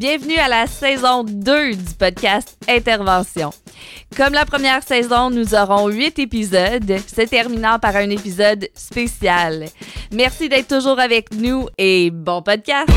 Bienvenue à la saison 2 du podcast Intervention. Comme la première saison, nous aurons 8 épisodes, se terminant par un épisode spécial. Merci d'être toujours avec nous et bon podcast!